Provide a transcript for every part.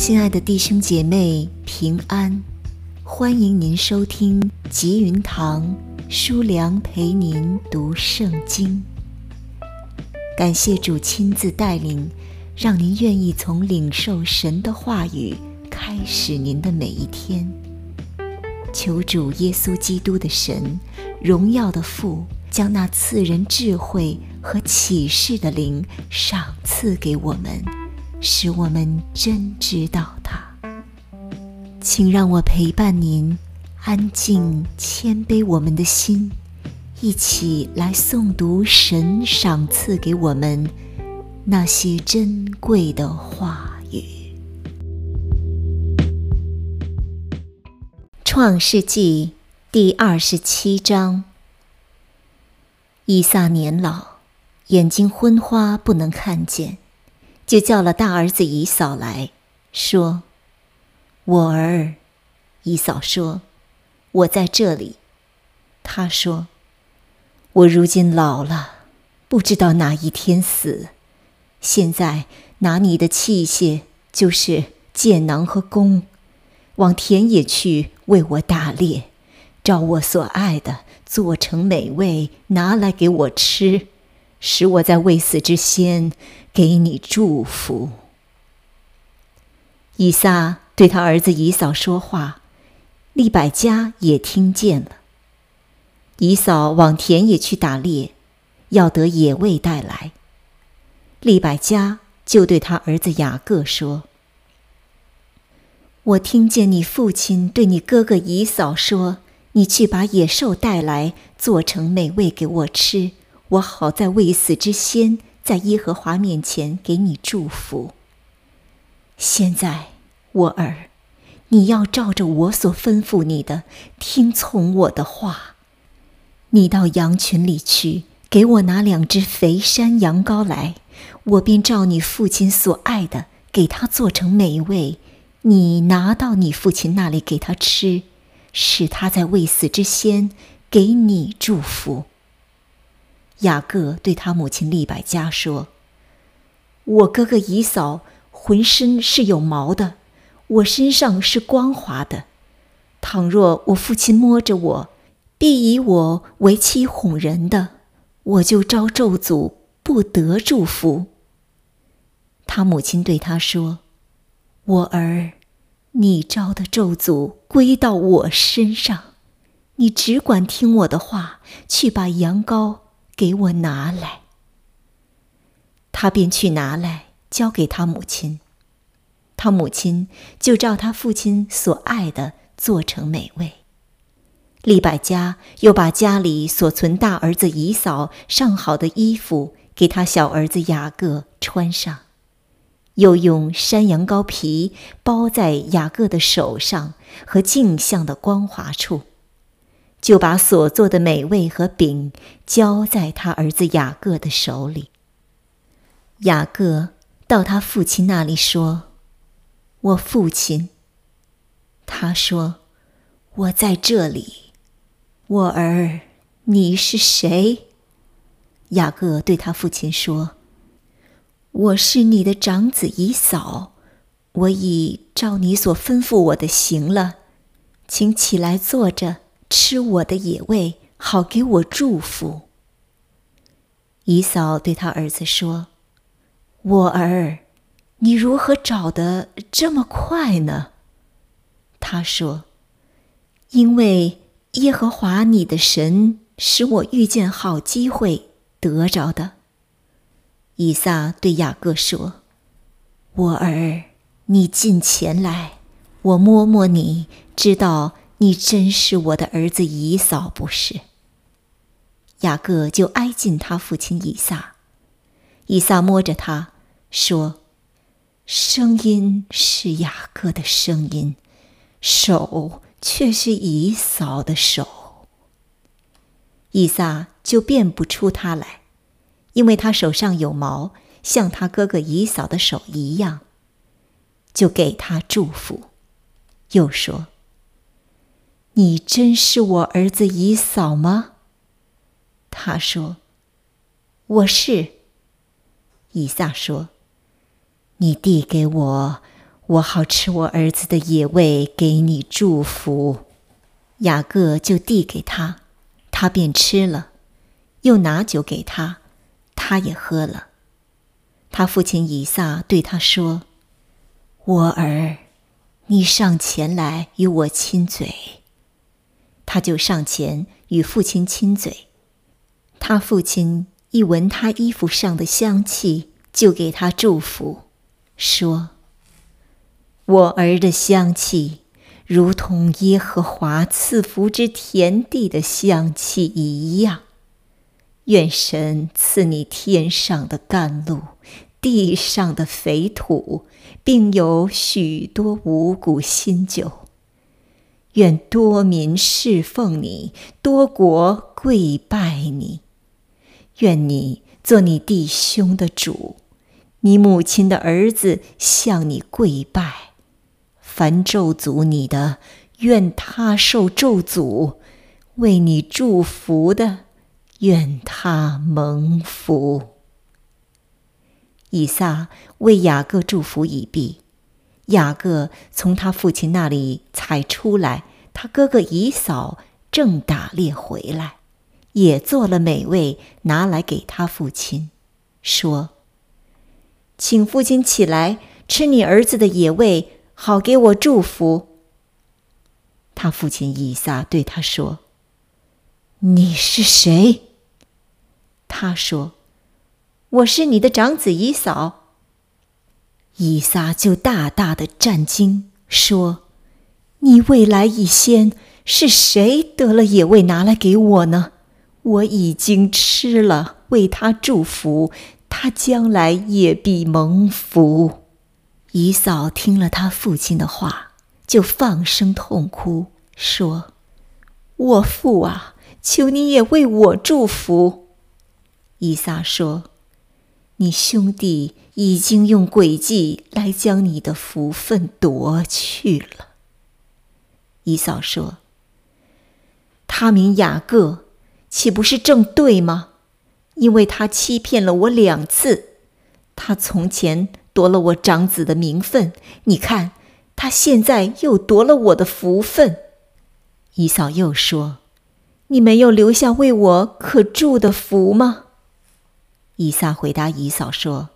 亲爱的弟兄姐妹，平安！欢迎您收听吉云堂舒良陪您读圣经。感谢主亲自带领，让您愿意从领受神的话语开始您的每一天。求主耶稣基督的神，荣耀的父，将那赐人智慧和启示的灵赏赐给我们。使我们真知道他，请让我陪伴您，安静谦卑我们的心，一起来诵读神赏赐给我们那些珍贵的话语。创世纪第二十七章：以撒年老，眼睛昏花，不能看见。就叫了大儿子姨嫂来说：“我儿。”姨嫂说：“我在这里。”他说：“我如今老了，不知道哪一天死。现在拿你的器械，就是箭囊和弓，往田野去为我打猎，照我所爱的做成美味，拿来给我吃。”使我在未死之先给你祝福。以撒对他儿子以扫说话，利百加也听见了。以扫往田野去打猎，要得野味带来。利百加就对他儿子雅各说：“我听见你父亲对你哥哥以扫说，你去把野兽带来，做成美味给我吃。”我好在未死之先，在耶和华面前给你祝福。现在，我儿，你要照着我所吩咐你的，听从我的话。你到羊群里去，给我拿两只肥山羊羔来，我便照你父亲所爱的，给他做成美味。你拿到你父亲那里给他吃，使他在未死之先给你祝福。雅各对他母亲利百加说：“我哥哥以扫浑身是有毛的，我身上是光滑的。倘若我父亲摸着我，必以我为妻哄人的，我就招咒诅，不得祝福。”他母亲对他说：“我儿，你招的咒诅归到我身上，你只管听我的话，去把羊羔。”给我拿来。他便去拿来，交给他母亲。他母亲就照他父亲所爱的做成美味。利百加又把家里所存大儿子以扫上好的衣服给他小儿子雅各穿上，又用山羊羔皮包在雅各的手上和镜像的光滑处。就把所做的美味和饼交在他儿子雅各的手里。雅各到他父亲那里说：“我父亲。”他说：“我在这里。”我儿，你是谁？雅各对他父亲说：“我是你的长子以扫，我已照你所吩咐我的行了，请起来坐着。”吃我的野味，好给我祝福。姨嫂对他儿子说：“我儿，你如何找得这么快呢？”他说：“因为耶和华你的神使我遇见好机会得着的。”以撒对雅各说：“我儿，你近前来，我摸摸你，知道。”你真是我的儿子以扫，不是？雅各就挨近他父亲以撒，以撒摸着他说：“声音是雅各的声音，手却是以扫的手。”以撒就辨不出他来，因为他手上有毛，像他哥哥以扫的手一样，就给他祝福，又说。你真是我儿子以嫂吗？他说：“我是。”以撒说：“你递给我，我好吃我儿子的野味，给你祝福。”雅各就递给他，他便吃了，又拿酒给他，他也喝了。他父亲以撒对他说：“我儿，你上前来与我亲嘴。”他就上前与父亲亲嘴。他父亲一闻他衣服上的香气，就给他祝福，说：“我儿的香气。”如同耶和华赐福之田地的香气一样，愿神赐你天上的甘露，地上的肥土，并有许多五谷新酒。愿多民侍奉你，多国跪拜你。愿你做你弟兄的主，你母亲的儿子向你跪拜。凡咒诅你的，愿他受咒诅；为你祝福的，愿他蒙福。以撒为雅各祝福已毕，雅各从他父亲那里才出来，他哥哥以扫正打猎回来，也做了美味，拿来给他父亲，说：“请父亲起来吃你儿子的野味。”好给我祝福。他父亲以撒对他说：“你是谁？”他说：“我是你的长子以扫。”以撒就大大的战惊，说：“你未来一先是谁得了野味拿来给我呢？我已经吃了，为他祝福，他将来也必蒙福。”姨嫂听了他父亲的话，就放声痛哭，说：“我父啊，求你也为我祝福。”以撒说：“你兄弟已经用诡计来将你的福分夺去了。”以嫂说：“他名雅各，岂不是正对吗？因为他欺骗了我两次，他从前。”夺了我长子的名分，你看，他现在又夺了我的福分。姨嫂又说：“你没有留下为我可祝的福吗？”以撒回答姨嫂说：“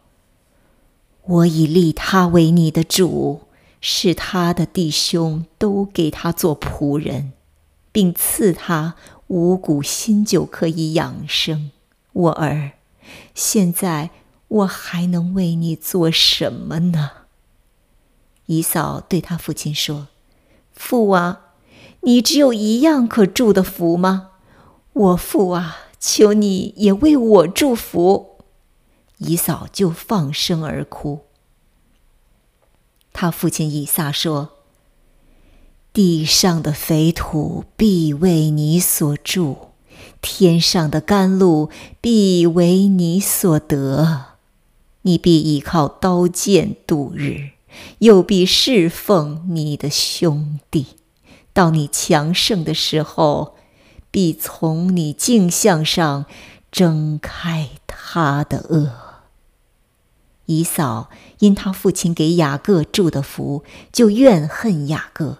我已立他为你的主，使他的弟兄都给他做仆人，并赐他五谷新酒可以养生。我儿，现在。”我还能为你做什么呢？姨嫂对他父亲说：“父啊，你只有一样可祝的福吗？我父啊，求你也为我祝福。”以嫂就放声而哭。他父亲以撒说：“地上的肥土必为你所住，天上的甘露必为你所得。”你必依靠刀剑度日，又必侍奉你的兄弟。到你强盛的时候，必从你镜像上睁开他的恶。以扫因他父亲给雅各祝的福，就怨恨雅各，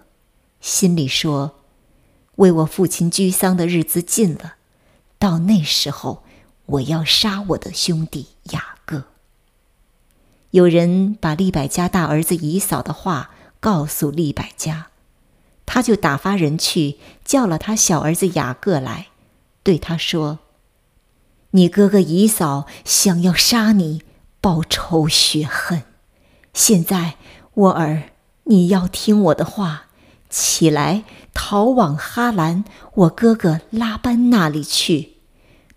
心里说：“为我父亲居丧的日子近了，到那时候，我要杀我的兄弟雅各。”有人把利百家大儿子以扫的话告诉利百家，他就打发人去叫了他小儿子雅各来，对他说：“你哥哥以扫想要杀你，报仇雪恨。现在我儿，你要听我的话，起来逃往哈兰，我哥哥拉班那里去，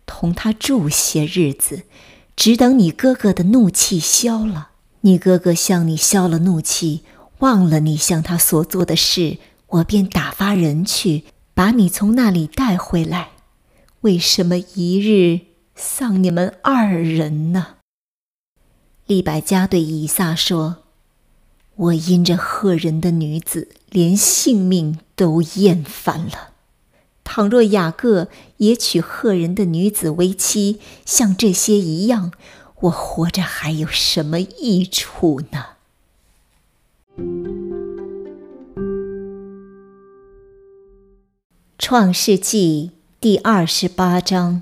同他住些日子。”只等你哥哥的怒气消了，你哥哥向你消了怒气，忘了你向他所做的事，我便打发人去把你从那里带回来。为什么一日丧你们二人呢？利百加对以撒说：“我因着赫人的女子，连性命都厌烦了。”倘若雅各也娶赫人的女子为妻，像这些一样，我活着还有什么益处呢？创世纪第二十八章，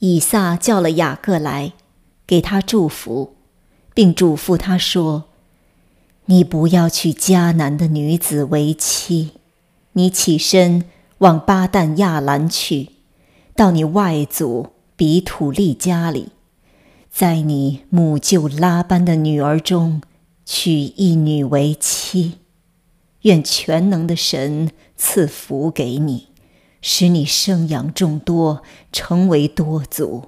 以撒叫了雅各来，给他祝福，并嘱咐他说：“你不要娶迦南的女子为妻，你起身往巴旦亚兰去，到你外祖比土利家里，在你母舅拉班的女儿中娶一女为妻。愿全能的神。”赐福给你，使你生养众多，成为多族。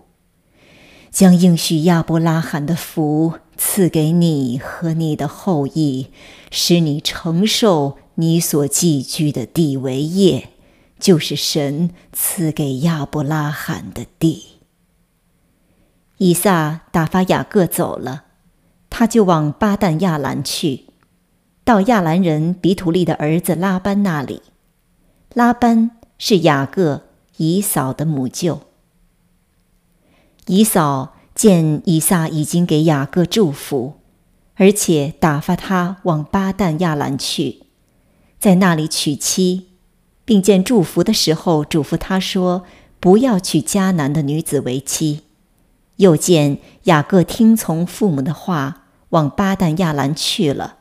将应许亚伯拉罕的福赐给你和你的后裔，使你承受你所寄居的地为业，就是神赐给亚伯拉罕的地。以撒打发雅各走了，他就往巴旦亚兰去，到亚兰人比土利的儿子拉班那里。拉班是雅各、以嫂的母舅。以嫂见以撒已经给雅各祝福，而且打发他往巴旦亚兰去，在那里娶妻，并见祝福的时候嘱咐他说：“不要娶迦南的女子为妻。”又见雅各听从父母的话，往巴旦亚兰去了，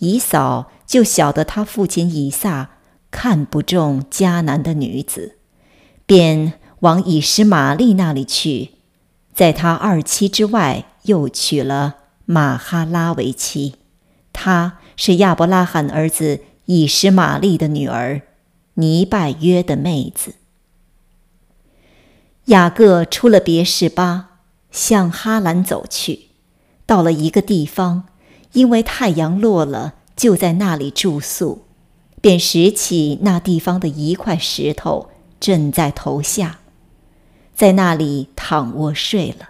以扫就晓得他父亲以撒。看不中迦南的女子，便往以实玛利那里去，在他二妻之外，又娶了马哈拉为妻。她是亚伯拉罕儿子以实玛利的女儿，尼拜约的妹子。雅各出了别是巴，向哈兰走去，到了一个地方，因为太阳落了，就在那里住宿。便拾起那地方的一块石头，枕在头下，在那里躺卧睡了。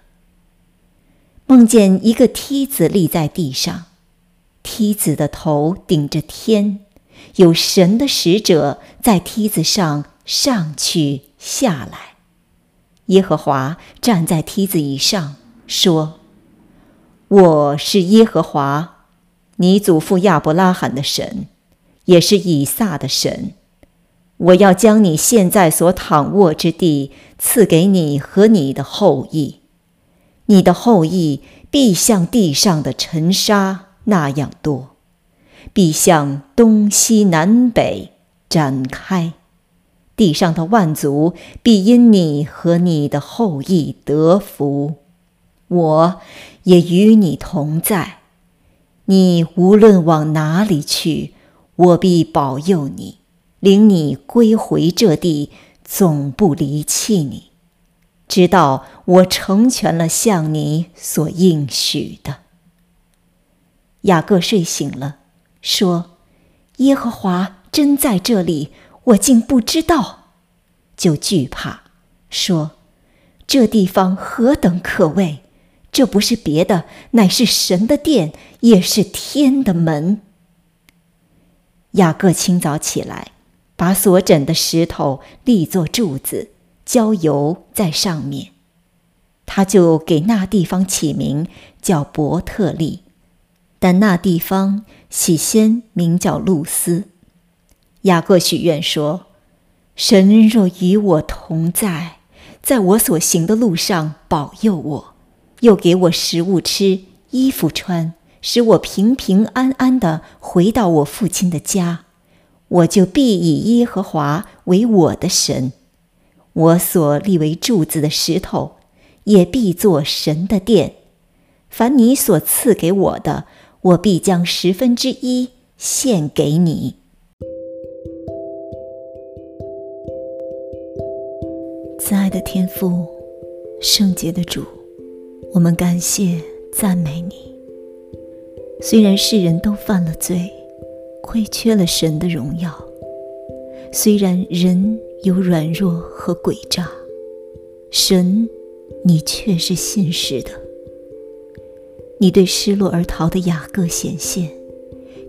梦见一个梯子立在地上，梯子的头顶着天，有神的使者在梯子上上去下来。耶和华站在梯子以上，说：“我是耶和华，你祖父亚伯拉罕的神。”也是以撒的神，我要将你现在所躺卧之地赐给你和你的后裔，你的后裔必像地上的尘沙那样多，必向东西南北展开，地上的万族必因你和你的后裔得福，我也与你同在，你无论往哪里去。我必保佑你，领你归回这地，总不离弃你，直到我成全了向你所应许的。雅各睡醒了，说：“耶和华真在这里，我竟不知道，就惧怕，说：这地方何等可畏！这不是别的，乃是神的殿，也是天的门。”雅各清早起来，把所枕的石头立作柱子，浇油在上面。他就给那地方起名叫伯特利，但那地方起先名叫露丝。雅各许愿说：“神若与我同在，在我所行的路上保佑我，又给我食物吃，衣服穿。”使我平平安安的回到我父亲的家，我就必以耶和华为我的神，我所立为柱子的石头，也必作神的殿。凡你所赐给我的，我必将十分之一献给你。慈爱的天父，圣洁的主，我们感谢赞美你。虽然世人都犯了罪，亏缺了神的荣耀；虽然人有软弱和诡诈，神，你却是信实的。你对失落而逃的雅各显现，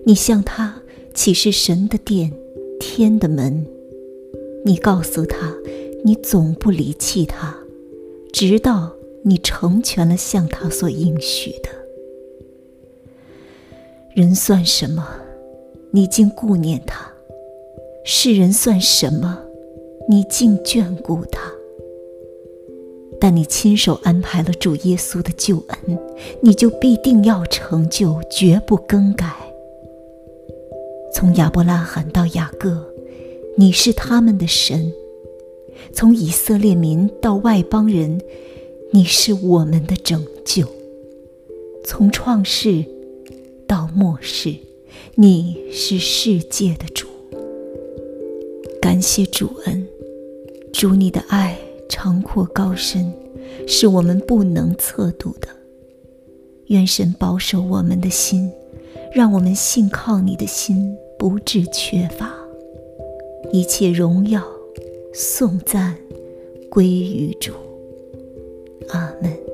你向他启示神的殿、天的门。你告诉他，你总不离弃他，直到你成全了向他所应许的。人算什么？你竟顾念他；世人算什么？你竟眷顾他。但你亲手安排了主耶稣的救恩，你就必定要成就，绝不更改。从亚伯拉罕到雅各，你是他们的神；从以色列民到外邦人，你是我们的拯救。从创世到末世，你是世界的主。感谢主恩，主你的爱。长阔高深，是我们不能测度的。愿神保守我们的心，让我们信靠你的心不致缺乏。一切荣耀、颂赞归于主。阿门。